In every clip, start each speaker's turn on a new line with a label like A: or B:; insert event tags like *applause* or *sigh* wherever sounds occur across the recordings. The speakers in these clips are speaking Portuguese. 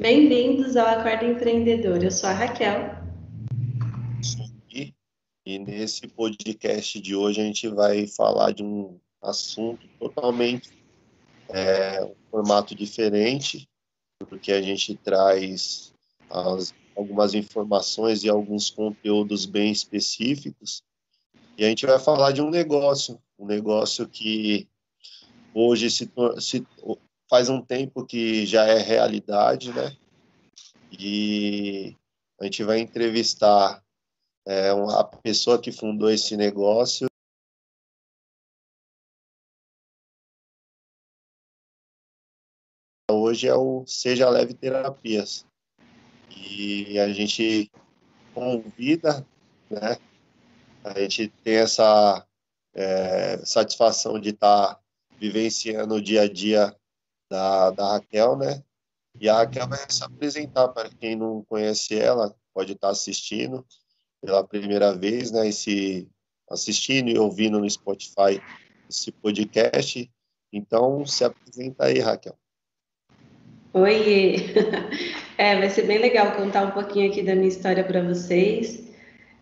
A: Bem-vindos ao Acordo Empreendedor. Eu sou a Raquel.
B: E nesse podcast de hoje a gente vai falar de um assunto totalmente é, um formato diferente, porque a gente traz as, algumas informações e alguns conteúdos bem específicos. E a gente vai falar de um negócio, um negócio que hoje se, se faz um tempo que já é realidade, né? E a gente vai entrevistar é, a pessoa que fundou esse negócio. Hoje é o Seja Leve Terapias. E a gente convida, né? A gente tem essa é, satisfação de estar tá vivenciando o dia a dia da, da Raquel, né? E a Raquel vai se apresentar para quem não conhece ela, pode estar assistindo pela primeira vez, né? Esse, assistindo e ouvindo no Spotify esse podcast. Então, se apresenta aí, Raquel.
A: Oi! *laughs* É, vai ser bem legal contar um pouquinho aqui da minha história para vocês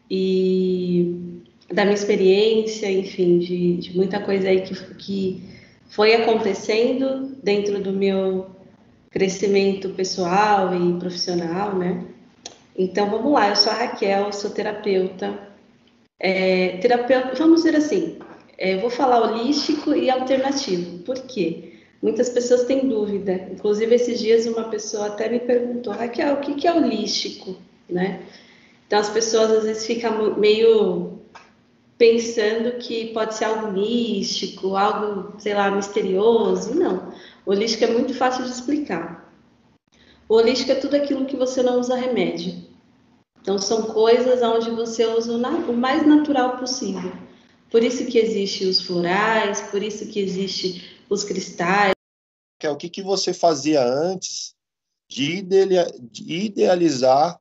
A: e da minha experiência, enfim, de, de muita coisa aí que, que foi acontecendo dentro do meu crescimento pessoal e profissional, né? Então vamos lá, eu sou a Raquel, sou terapeuta. É, terapeuta, vamos dizer assim, é, vou falar holístico e alternativo. Por quê? Muitas pessoas têm dúvida. Inclusive esses dias uma pessoa até me perguntou, Raquel, o que, que é holístico, né? Então as pessoas às vezes ficam meio pensando que pode ser algo místico, algo, sei lá, misterioso. Não. O holístico é muito fácil de explicar. O holístico é tudo aquilo que você não usa remédio. Então, são coisas onde você usa o mais natural possível. Por isso que existe os florais, por isso que existe os cristais.
B: O que, que você fazia antes de idealizar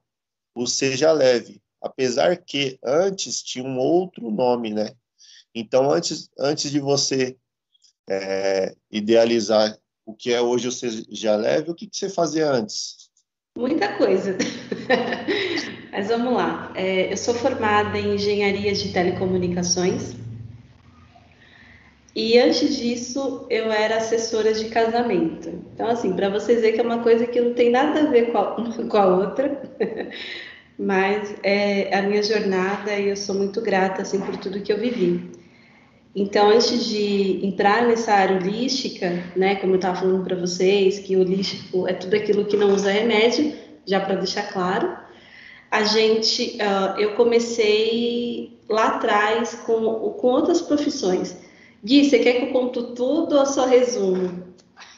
B: o Seja Leve? Apesar que antes tinha um outro nome, né? Então, antes, antes de você é, idealizar o que é hoje o Seja Leve, o que, que você fazia antes?
A: Muita coisa. *laughs* Mas vamos lá. É, eu sou formada em engenharia de telecomunicações. E antes disso, eu era assessora de casamento. Então, assim, para vocês verem que é uma coisa que não tem nada a ver com a, *laughs* com a outra mas é a minha jornada e eu sou muito grata assim por tudo que eu vivi. Então, antes de entrar nessa área holística, né, como eu estava falando para vocês, que holístico é tudo aquilo que não usa remédio, já para deixar claro, a gente, uh, eu comecei lá atrás com, com outras profissões. Gui, você quer que eu conto tudo ou só resumo?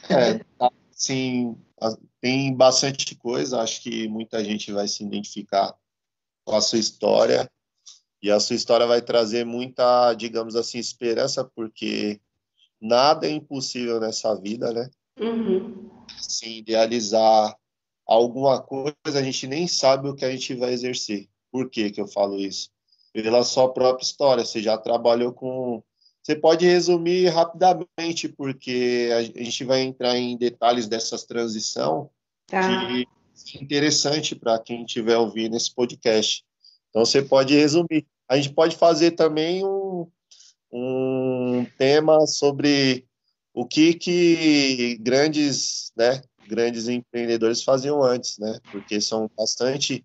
B: É, sim, tem bastante coisa, acho que muita gente vai se identificar com a sua história e a sua história vai trazer muita, digamos assim, esperança, porque nada é impossível nessa vida, né?
A: Uhum.
B: Se idealizar alguma coisa, a gente nem sabe o que a gente vai exercer. Por que que eu falo isso? Pela sua própria história, você já trabalhou com você pode resumir rapidamente, porque a gente vai entrar em detalhes dessas transição tá. que é interessante para quem estiver ouvindo esse podcast. Então, você pode resumir. A gente pode fazer também um, um tema sobre o que, que grandes, né, grandes empreendedores faziam antes, né? Porque são bastante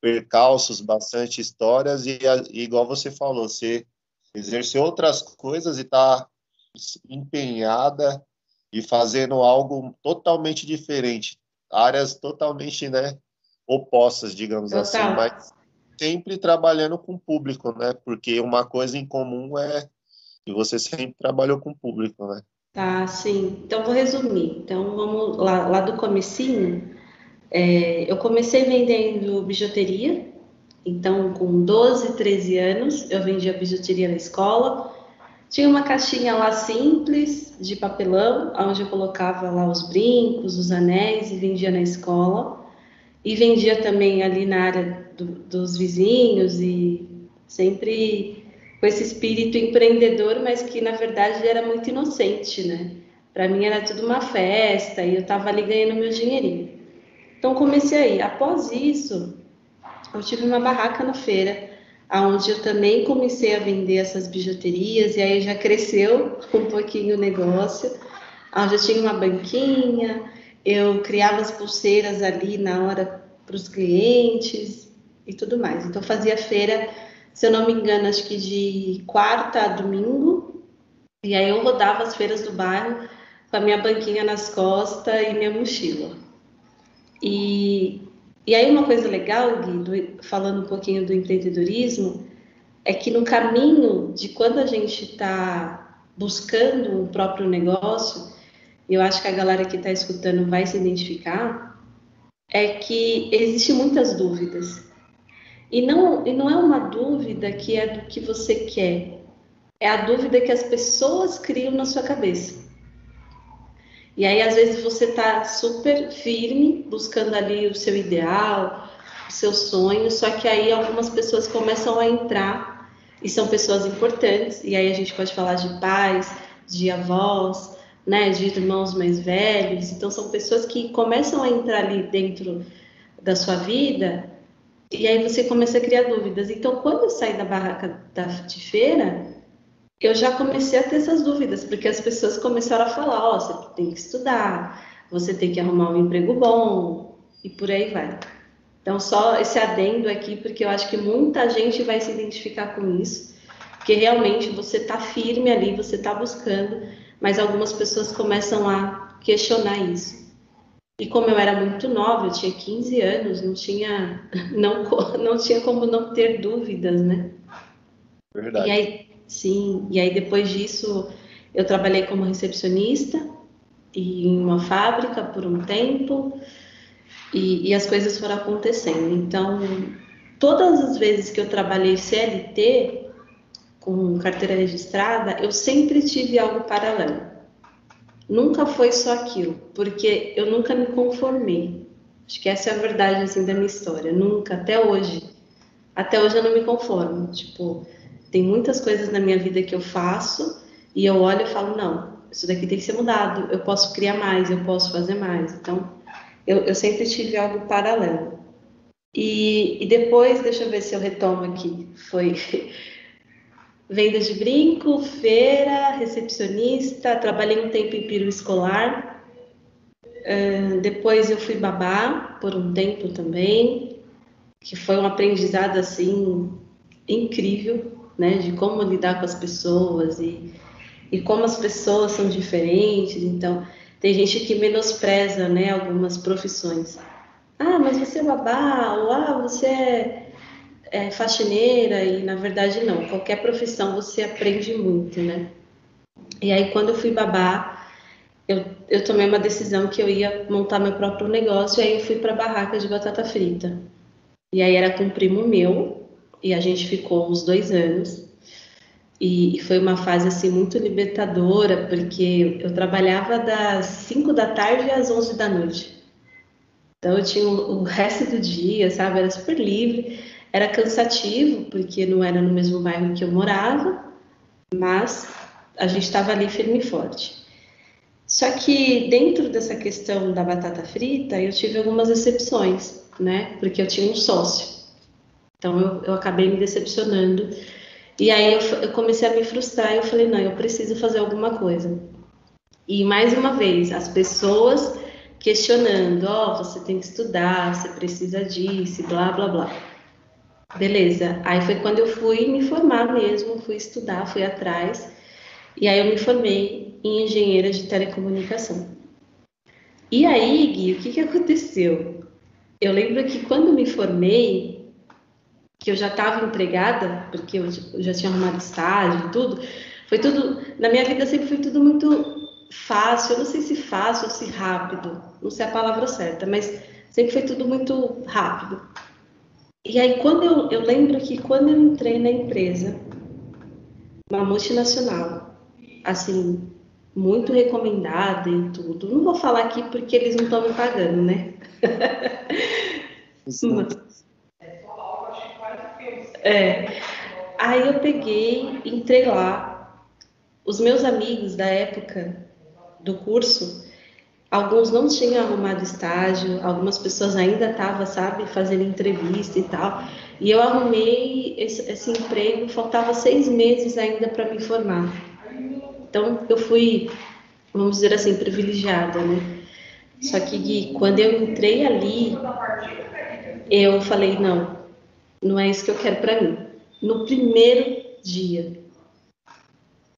B: percalços, bastante histórias e, e igual você falou, você exercer outras coisas e estar tá empenhada e fazendo algo totalmente diferente, áreas totalmente, né, opostas, digamos Total. assim, mas sempre trabalhando com o público, né? Porque uma coisa em comum é que você sempre trabalhou com o público, né?
A: Tá, sim. Então vou resumir. Então vamos lá, lá do comecinho. É, eu comecei vendendo bijuteria, então, com 12, 13 anos, eu vendia bijuteria na escola. Tinha uma caixinha lá simples, de papelão, onde eu colocava lá os brincos, os anéis e vendia na escola. E vendia também ali na área do, dos vizinhos e sempre com esse espírito empreendedor, mas que na verdade era muito inocente, né? Para mim era tudo uma festa e eu estava ali ganhando meu dinheirinho. Então comecei aí. Após isso, eu tive uma barraca na feira, onde eu também comecei a vender essas bijuterias, e aí já cresceu *laughs* um pouquinho o negócio. Eu tinha uma banquinha, eu criava as pulseiras ali na hora para os clientes e tudo mais. Então fazia feira, se eu não me engano, acho que de quarta a domingo, e aí eu rodava as feiras do bairro com a minha banquinha nas costas e minha mochila. E, e aí uma coisa legal, Gui, do, falando um pouquinho do empreendedorismo, é que no caminho de quando a gente está buscando um próprio negócio, eu acho que a galera que está escutando vai se identificar, é que existem muitas dúvidas. E não, e não é uma dúvida que é do que você quer, é a dúvida que as pessoas criam na sua cabeça. E aí, às vezes, você está super firme, buscando ali o seu ideal, o seu sonho, só que aí algumas pessoas começam a entrar, e são pessoas importantes, e aí a gente pode falar de pais, de avós, né, de irmãos mais velhos, então são pessoas que começam a entrar ali dentro da sua vida, e aí você começa a criar dúvidas. Então, quando eu saí da barraca da, de feira, eu já comecei a ter essas dúvidas, porque as pessoas começaram a falar: ó, oh, você tem que estudar, você tem que arrumar um emprego bom, e por aí vai. Então, só esse adendo aqui, porque eu acho que muita gente vai se identificar com isso, porque realmente você está firme ali, você está buscando, mas algumas pessoas começam a questionar isso. E como eu era muito nova, eu tinha 15 anos, não tinha, *laughs* não, não tinha como não ter dúvidas, né?
B: Verdade.
A: E aí, Sim, e aí depois disso eu trabalhei como recepcionista em uma fábrica por um tempo e, e, as coisas foram acontecendo. Então, todas as vezes que eu trabalhei CLT com carteira registrada, eu sempre tive algo paralelo. Nunca foi só aquilo, porque eu nunca me conformei. Acho que essa é a verdade assim da minha história. Nunca, até hoje. Até hoje eu não me conformo. Tipo, tem muitas coisas na minha vida que eu faço e eu olho e falo, não, isso daqui tem que ser mudado, eu posso criar mais, eu posso fazer mais. Então, eu, eu sempre tive algo paralelo. E, e, depois, deixa eu ver se eu retomo aqui, foi *laughs* venda de brinco, feira, recepcionista, trabalhei um tempo em piro escolar, uh, depois eu fui babá por um tempo também, que foi um aprendizado assim incrível, né, de como lidar com as pessoas e, e como as pessoas são diferentes. Então, tem gente que menospreza, né, algumas profissões. Ah, mas você é babá, ou ah, você é, é faxineira, e na verdade não. Qualquer profissão você aprende muito, né? E aí, quando eu fui babá, eu, eu tomei uma decisão que eu ia montar meu próprio negócio, e aí eu fui para a barraca de batata frita. E aí era com um primo meu, e a gente ficou uns dois anos. E, foi uma fase assim muito libertadora, porque eu trabalhava das 5 da tarde às 11 da noite. Então eu tinha o, resto do dia, sabe? Era super livre. Era cansativo, porque não era no mesmo bairro que eu morava, mas a gente estava ali firme e forte. Só que dentro dessa questão da batata frita, eu tive algumas exceções, né? Porque eu tinha um sócio. Então eu, eu acabei me decepcionando. E aí eu, eu comecei a me frustrar e eu falei, não, eu preciso fazer alguma coisa. E mais uma vez, as pessoas questionando, ó, oh, você tem que estudar, você precisa disso, blá, blá, blá. Beleza. Aí foi quando eu fui me formar mesmo, fui estudar, fui atrás. E aí eu me formei em engenheira de telecomunicação. E aí, Gui, o que, que aconteceu? Eu lembro que quando me formei, que eu já estava empregada, porque eu já tinha arrumado estágio e tudo, foi tudo, na minha vida sempre foi tudo muito fácil, eu não sei se fácil ou se rápido, não sei a palavra certa, mas sempre foi tudo muito rápido. E aí, quando eu, eu lembro que quando eu entrei na empresa, uma multinacional, assim, muito recomendada e tudo, não vou falar aqui porque eles não estão me pagando, né? *laughs* É. Aí eu peguei, entrei lá. Os meus amigos da época do curso, alguns não tinham arrumado estágio, algumas pessoas ainda estavam, sabe, fazendo entrevista e tal. E eu arrumei esse, esse emprego, faltava seis meses ainda para me formar. Então, eu fui, vamos dizer assim, privilegiada, né? Só que Gui, quando eu entrei ali, eu falei, não, não é isso que eu quero para mim. No primeiro dia.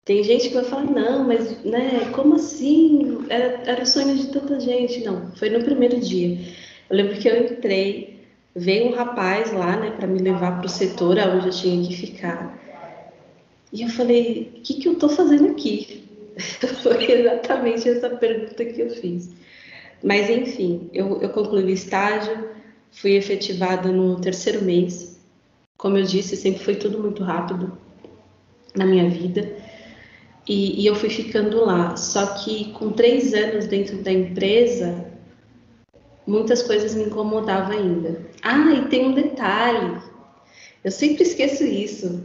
A: Tem gente que vai falar, não, mas né, como assim? Era, era o sonho de tanta gente. Não, foi no primeiro dia. Eu lembro que eu entrei, veio um rapaz lá, né, para me levar para o setor onde eu tinha que ficar. E eu falei, o que, que eu estou fazendo aqui? *laughs* Foi exatamente essa pergunta que eu fiz. Mas, enfim, eu, eu concluí o estágio, fui efetivada no terceiro mês. Como eu disse, sempre foi tudo muito rápido na minha vida. E, e eu fui ficando lá. Só que com três anos dentro da empresa, muitas coisas me incomodavam ainda. Ah, e tem um detalhe. Eu sempre esqueço isso.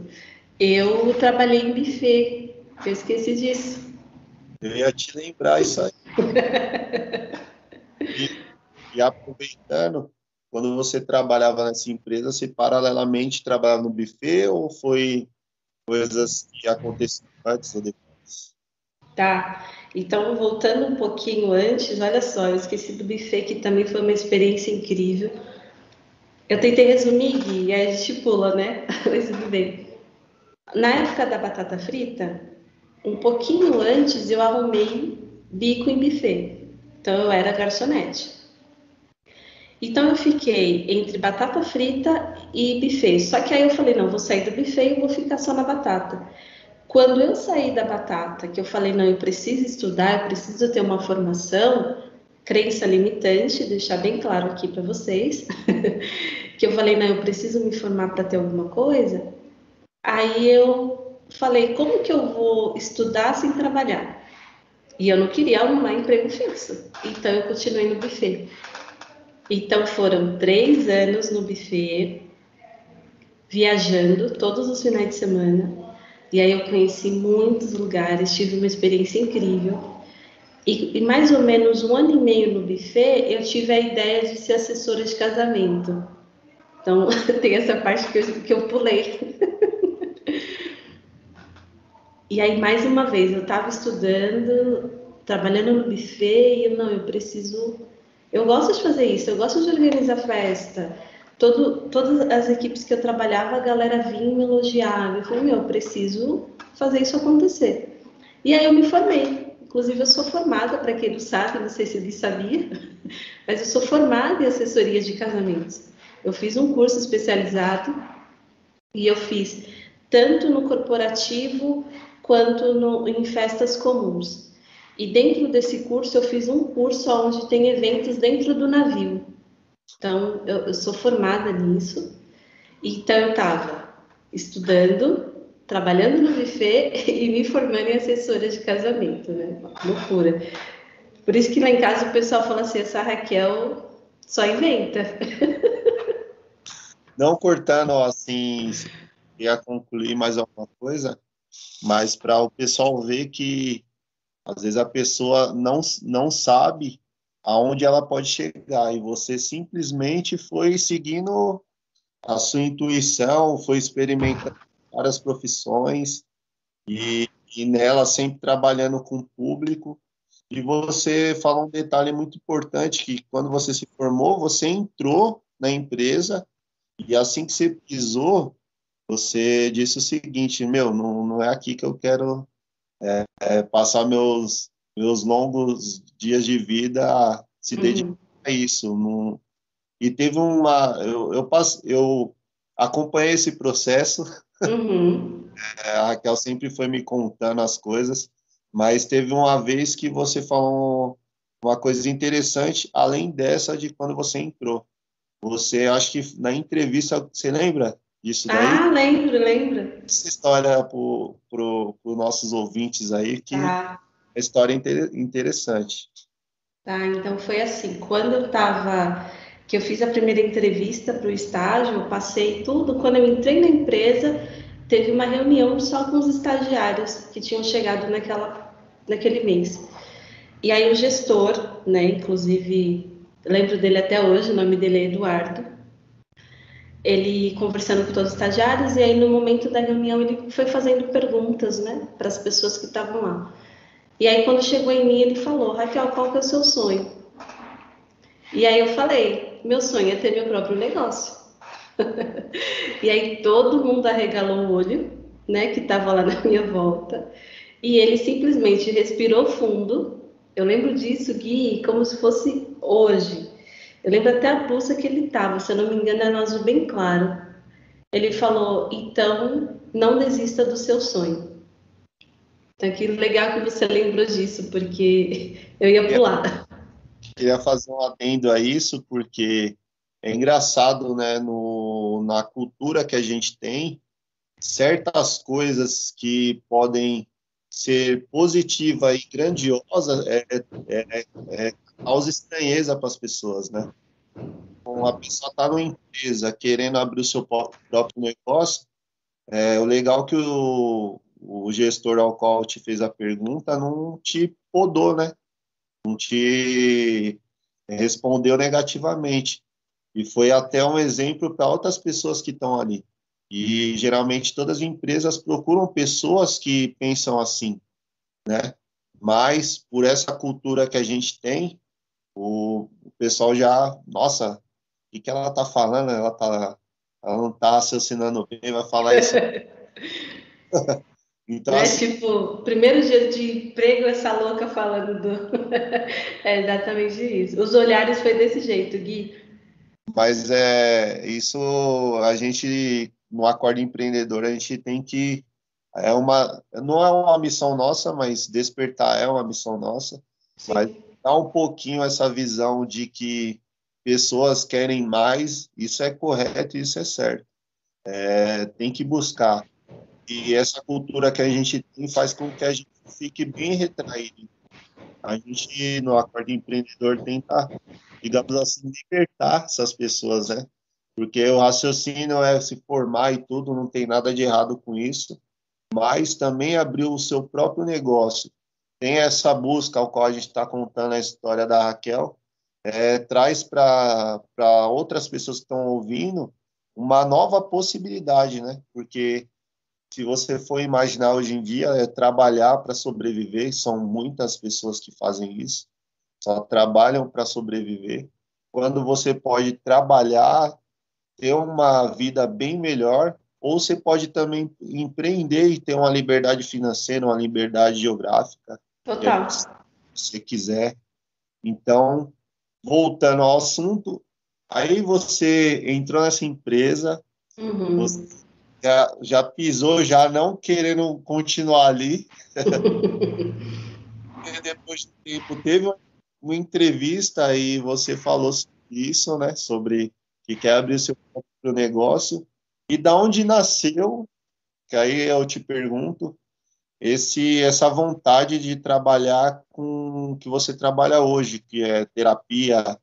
A: Eu trabalhei em buffet. Eu esqueci disso.
B: Eu ia te lembrar isso aí. *laughs* e, e aproveitando, quando você trabalhava nessa empresa, você paralelamente trabalhava no buffet ou foi coisas que aconteceram antes ou depois?
A: Tá. Então, voltando um pouquinho antes, olha só, eu esqueci do buffet, que também foi uma experiência incrível. Eu tentei resumir, Gui, e aí a gente pula, né? *laughs* Mas tudo bem. Na época da batata frita, um pouquinho antes eu arrumei bico em buffet. Então, eu era garçonete. Então eu fiquei entre batata frita e buffet. Só que aí eu falei, não, vou sair do buffet e vou ficar só na batata. Quando eu saí da batata, que eu falei, não, eu preciso estudar, eu preciso ter uma formação, crença limitante, deixar bem claro aqui para vocês, *laughs* que eu falei, não, eu preciso me formar para ter alguma coisa. Aí eu falei, como que eu vou estudar sem trabalhar? E eu não queria arrumar emprego fixo. Então eu continuei no buffet. Então foram três anos no buffet, viajando todos os finais de semana. E aí eu conheci muitos lugares, tive uma experiência incrível. E, e mais ou menos um ano e meio no buffet, eu tive a ideia de ser assessora de casamento. Então *laughs* tem essa parte que eu, que eu pulei. e aí mais uma vez eu estava estudando, trabalhando no buffet e eu não, eu preciso eu gosto de fazer isso, eu gosto de organizar festa. Todo, todas as equipes que eu trabalhava, a galera vinha me elogiava. Eu falei, meu, eu preciso fazer isso acontecer. E aí eu me formei. Inclusive, eu sou formada, para quem não sabe, não sei se ele sabia, *laughs* mas eu sou formada em assessoria de casamentos. Eu fiz um curso especializado e eu fiz tanto no corporativo quanto no, em festas comuns. E dentro desse curso eu fiz um curso onde tem eventos dentro do navio. Então eu, eu sou formada nisso. Então eu estava estudando, trabalhando no buffet *laughs* e me formando em assessora de casamento, né? Loucura. Por isso que lá em casa o pessoal fala assim, essa Raquel só inventa. *laughs*
B: Não cortando assim, ia concluir mais alguma coisa, mas para o pessoal ver que às vezes a pessoa não, não sabe aonde ela pode chegar e você simplesmente foi seguindo a sua intuição, foi experimentando várias profissões e, e nela sempre trabalhando com o público. E você falou um detalhe muito importante que quando você se formou, você entrou na empresa e assim que você pisou, você disse o seguinte, meu, não, não é aqui que eu quero é, é, passar meus, meus longos dias de vida se uhum. dedicar a isso. Não... E teve uma. Eu, eu, passe, eu acompanhei esse processo. Uhum. *laughs* É, a Raquel sempre foi me contando as coisas, mas teve uma vez que você falou uma coisa interessante, além dessa de quando você entrou. Você, acho que na entrevista, você lembra? Isso daí?
A: Ah, lembro, lembro.
B: Essa história para pro, os nossos ouvintes aí, que tá. é história inter, interessante.
A: Tá, então foi assim, quando eu estava, que eu fiz a primeira entrevista para o estágio, eu passei tudo, quando eu entrei na empresa, teve uma reunião só com os estagiários que tinham chegado naquela, naquele mês. E aí o gestor, né, inclusive, lembro dele até hoje, o nome dele é Eduardo, ele conversando com todos os estagiários, e aí no momento da reunião ele foi fazendo perguntas, né, para as pessoas que estavam lá. E aí quando chegou em mim, ele falou, Raquel, qual que é o seu sonho? E aí eu falei, meu sonho é ter meu próprio negócio. *laughs* e aí todo mundo arregalou o olho, né, que estava lá na minha volta, e ele simplesmente respirou fundo, eu lembro disso, Gui, como se fosse hoje. Eu lembro até a blusa que ele estava, se eu não me engano, era um azul bem claro. Ele falou: então, não desista do seu sonho. Então, que legal que você lembrou disso, porque eu ia pular.
B: Queria fazer um adendo a isso, porque é engraçado, né, no, na cultura que a gente tem, certas coisas que podem ser positiva e grandiosa é, é, é, é causa estranheza para as pessoas, né? Então, a pessoa está numa empresa querendo abrir o seu próprio negócio, é, o legal é que o, o gestor ao qual te fez a pergunta não te podou, né? Não te respondeu negativamente. E foi até um exemplo para outras pessoas que estão ali. E geralmente todas as empresas procuram pessoas que pensam assim, né? Mas por essa cultura que a gente tem, o, o pessoal já, nossa, o que, que ela tá falando? Ela tá, ela não tá raciocinando bem, vai falar isso. *laughs*
A: então, é assim, tipo, primeiro dia de emprego, essa louca falando do. *laughs* é exatamente isso. Os olhares foi desse jeito, Gui.
B: Mas é isso a gente no acordo empreendedor a gente tem que é uma não é uma missão nossa, mas despertar é uma missão nossa. Sim. Mas dar um pouquinho essa visão de que pessoas querem mais, isso é correto, isso é certo. É, tem que buscar. E essa cultura que a gente tem faz com que a gente fique bem retraído. A gente, no acordo empreendedor, tenta, digamos assim, libertar essas pessoas, né? Porque o raciocínio é se formar e tudo, não tem nada de errado com isso, mas também abrir o seu próprio negócio. Tem essa busca ao qual a gente está contando a história da Raquel, é, traz para outras pessoas que estão ouvindo uma nova possibilidade, né? Porque se você for imaginar hoje em dia, é trabalhar para sobreviver, são muitas pessoas que fazem isso, só trabalham para sobreviver. Quando você pode trabalhar ter uma vida bem melhor, ou você pode também empreender e ter uma liberdade financeira, uma liberdade geográfica.
A: Total.
B: Se você quiser. Então, voltando ao assunto, aí você entrou nessa empresa, uhum. você já, já pisou, já não querendo continuar ali. *laughs* depois de tempo, teve uma entrevista e você falou isso, né, sobre que quer abrir seu próprio negócio. E da onde nasceu, que aí eu te pergunto, esse essa vontade de trabalhar com o que você trabalha hoje, que é terapia,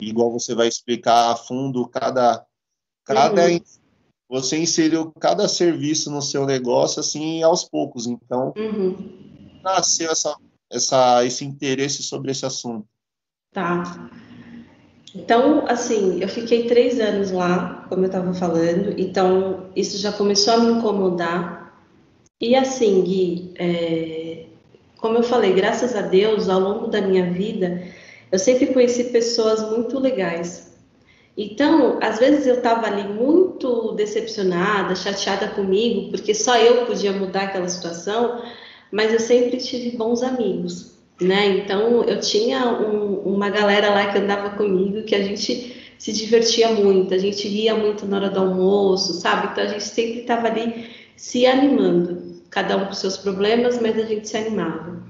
B: igual você vai explicar a fundo cada cada uhum. você inseriu cada serviço no seu negócio assim aos poucos, então uhum. nasceu essa essa esse interesse sobre esse assunto.
A: Tá. Então, assim, eu fiquei três anos lá, como eu estava falando, então isso já começou a me incomodar. E assim, Gui, é, como eu falei, graças a Deus, ao longo da minha vida, eu sempre conheci pessoas muito legais. Então, às vezes eu estava ali muito decepcionada, chateada comigo, porque só eu podia mudar aquela situação, mas eu sempre tive bons amigos né? Então eu tinha um, uma galera lá que andava comigo que a gente se divertia muito, a gente ria muito na hora do almoço, sabe? Então a gente sempre estava ali se animando, cada um com seus problemas, mas a gente se animava.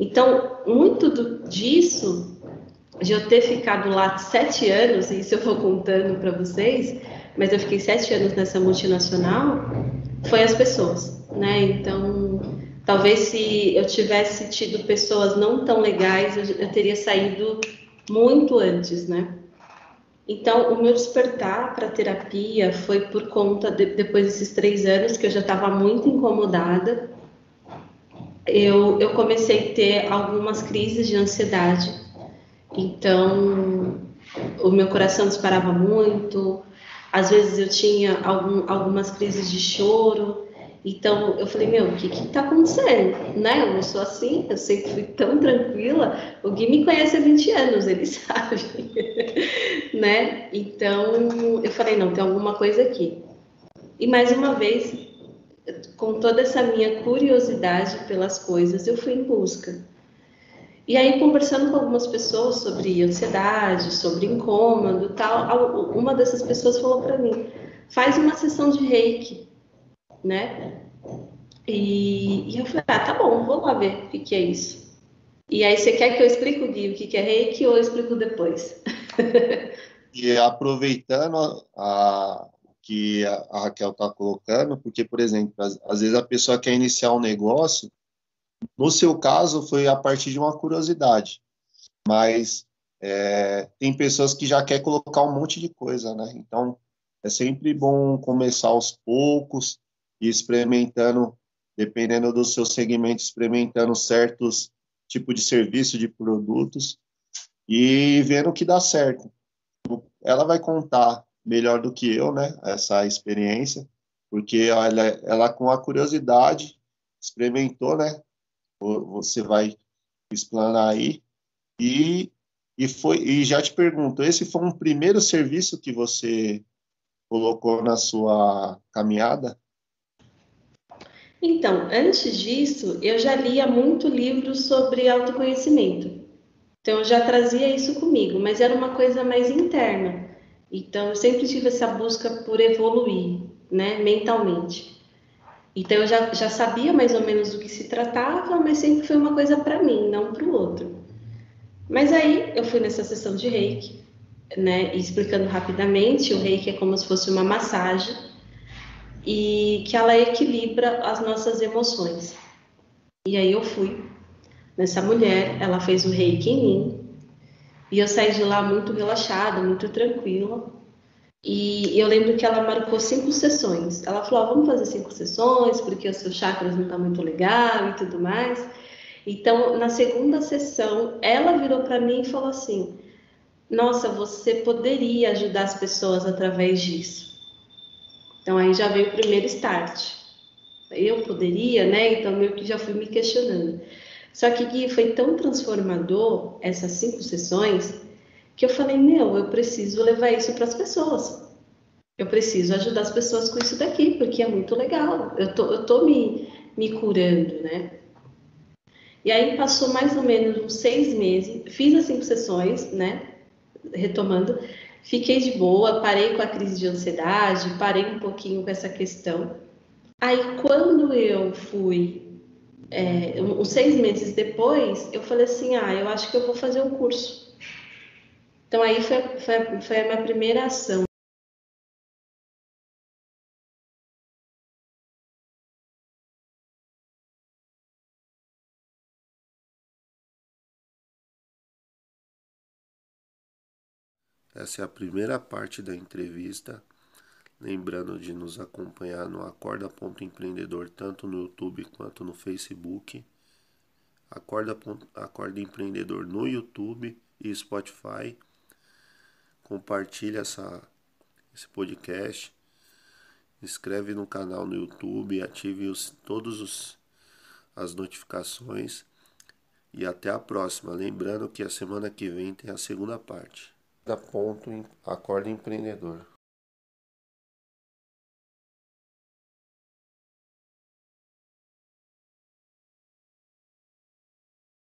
A: Então muito do, disso de eu ter ficado lá sete anos, e isso eu vou contando para vocês, mas eu fiquei sete anos nessa multinacional, foi as pessoas, né? Então Talvez se eu tivesse tido pessoas não tão legais, eu, eu teria saído muito antes, né? Então, o meu despertar para terapia foi por conta, de, depois desses três anos, que eu já estava muito incomodada. eu, eu comecei a ter algumas crises de ansiedade. Então, o meu coração disparava muito, às vezes eu tinha algum, algumas crises de choro. Então eu falei, meu, o que que tá acontecendo? Né? Eu não sou assim, eu sempre fui tão tranquila. O Gui me conhece há 20 anos, ele *laughs* sabe. né? Então eu falei, não, tem alguma coisa aqui. E mais uma vez, com toda essa minha curiosidade pelas coisas, eu fui em busca. E aí, conversando com algumas pessoas sobre ansiedade, sobre incômodo tal, uma dessas pessoas falou para mim: faz uma sessão de reiki, né? E, e, eu falei: ah, tá bom, vou lá ver o que, que é isso. E aí, você quer que eu explique, Gui, o que, que é reiki ou eu explico depois? *laughs*
B: e aproveitando a, que a Raquel está colocando, porque, por exemplo, às, às vezes a pessoa quer iniciar um negócio no seu caso, foi a partir de uma curiosidade, mas é, tem pessoas que já quer colocar um monte de coisa, né? Então, é sempre bom começar aos poucos e experimentando, dependendo do seu segmento, experimentando certos tipos de serviço, de produtos e vendo o que dá certo. Ela vai contar melhor do que eu, né? Essa experiência, porque ela, ela com a curiosidade experimentou, né? você vai explanar aí. E, e, foi, e já te pergunto, esse foi um primeiro serviço que você colocou na sua caminhada?
A: Então, antes disso, eu já lia muito livro sobre autoconhecimento. Então, eu já trazia isso comigo, mas era uma coisa mais interna. Então, eu sempre tive essa busca por evoluir, né, mentalmente. Então eu já, já sabia mais ou menos do que se tratava, mas sempre foi uma coisa para mim, não para o outro. Mas aí eu fui nessa sessão de reiki, né, explicando rapidamente, o reiki é como se fosse uma massagem e que ela equilibra as nossas emoções. E aí eu fui nessa mulher, ela fez o reiki em mim e eu saí de lá muito relaxada, muito tranquila. E eu lembro que ela marcou cinco sessões. Ela falou: ah, vamos fazer cinco sessões, porque os seus chakras não estão tá muito legal e tudo mais. Então, na segunda sessão, ela virou para mim e falou assim: Nossa, você poderia ajudar as pessoas através disso. Então, aí já veio o primeiro start. Eu poderia, né? Então, meio que já fui me questionando. Só que foi tão transformador essas cinco sessões que eu falei, meu, eu preciso levar isso para as pessoas. Eu preciso ajudar as pessoas com isso daqui, porque é muito legal. Eu tô, eu tô me, me curando, né? E aí passou mais ou menos uns seis meses, fiz as cinco sessões, né? Retomando, fiquei de boa, parei com a crise de ansiedade, parei um pouquinho com essa questão. Aí quando eu fui, é, uns seis meses depois, eu falei assim, ah, eu acho que eu vou fazer um curso. Então aí foi, foi, foi a minha primeira ação.
B: Essa é a primeira parte da entrevista. Lembrando de nos acompanhar no Acorda Ponto Empreendedor, tanto no YouTube quanto no Facebook. Acorda, Acorda Empreendedor no YouTube e Spotify compartilha essa, esse podcast, inscreve no canal no YouTube, ative os, todos os as notificações e até a próxima. Lembrando que a semana que vem tem a segunda parte. Ponto acorda empreendedor.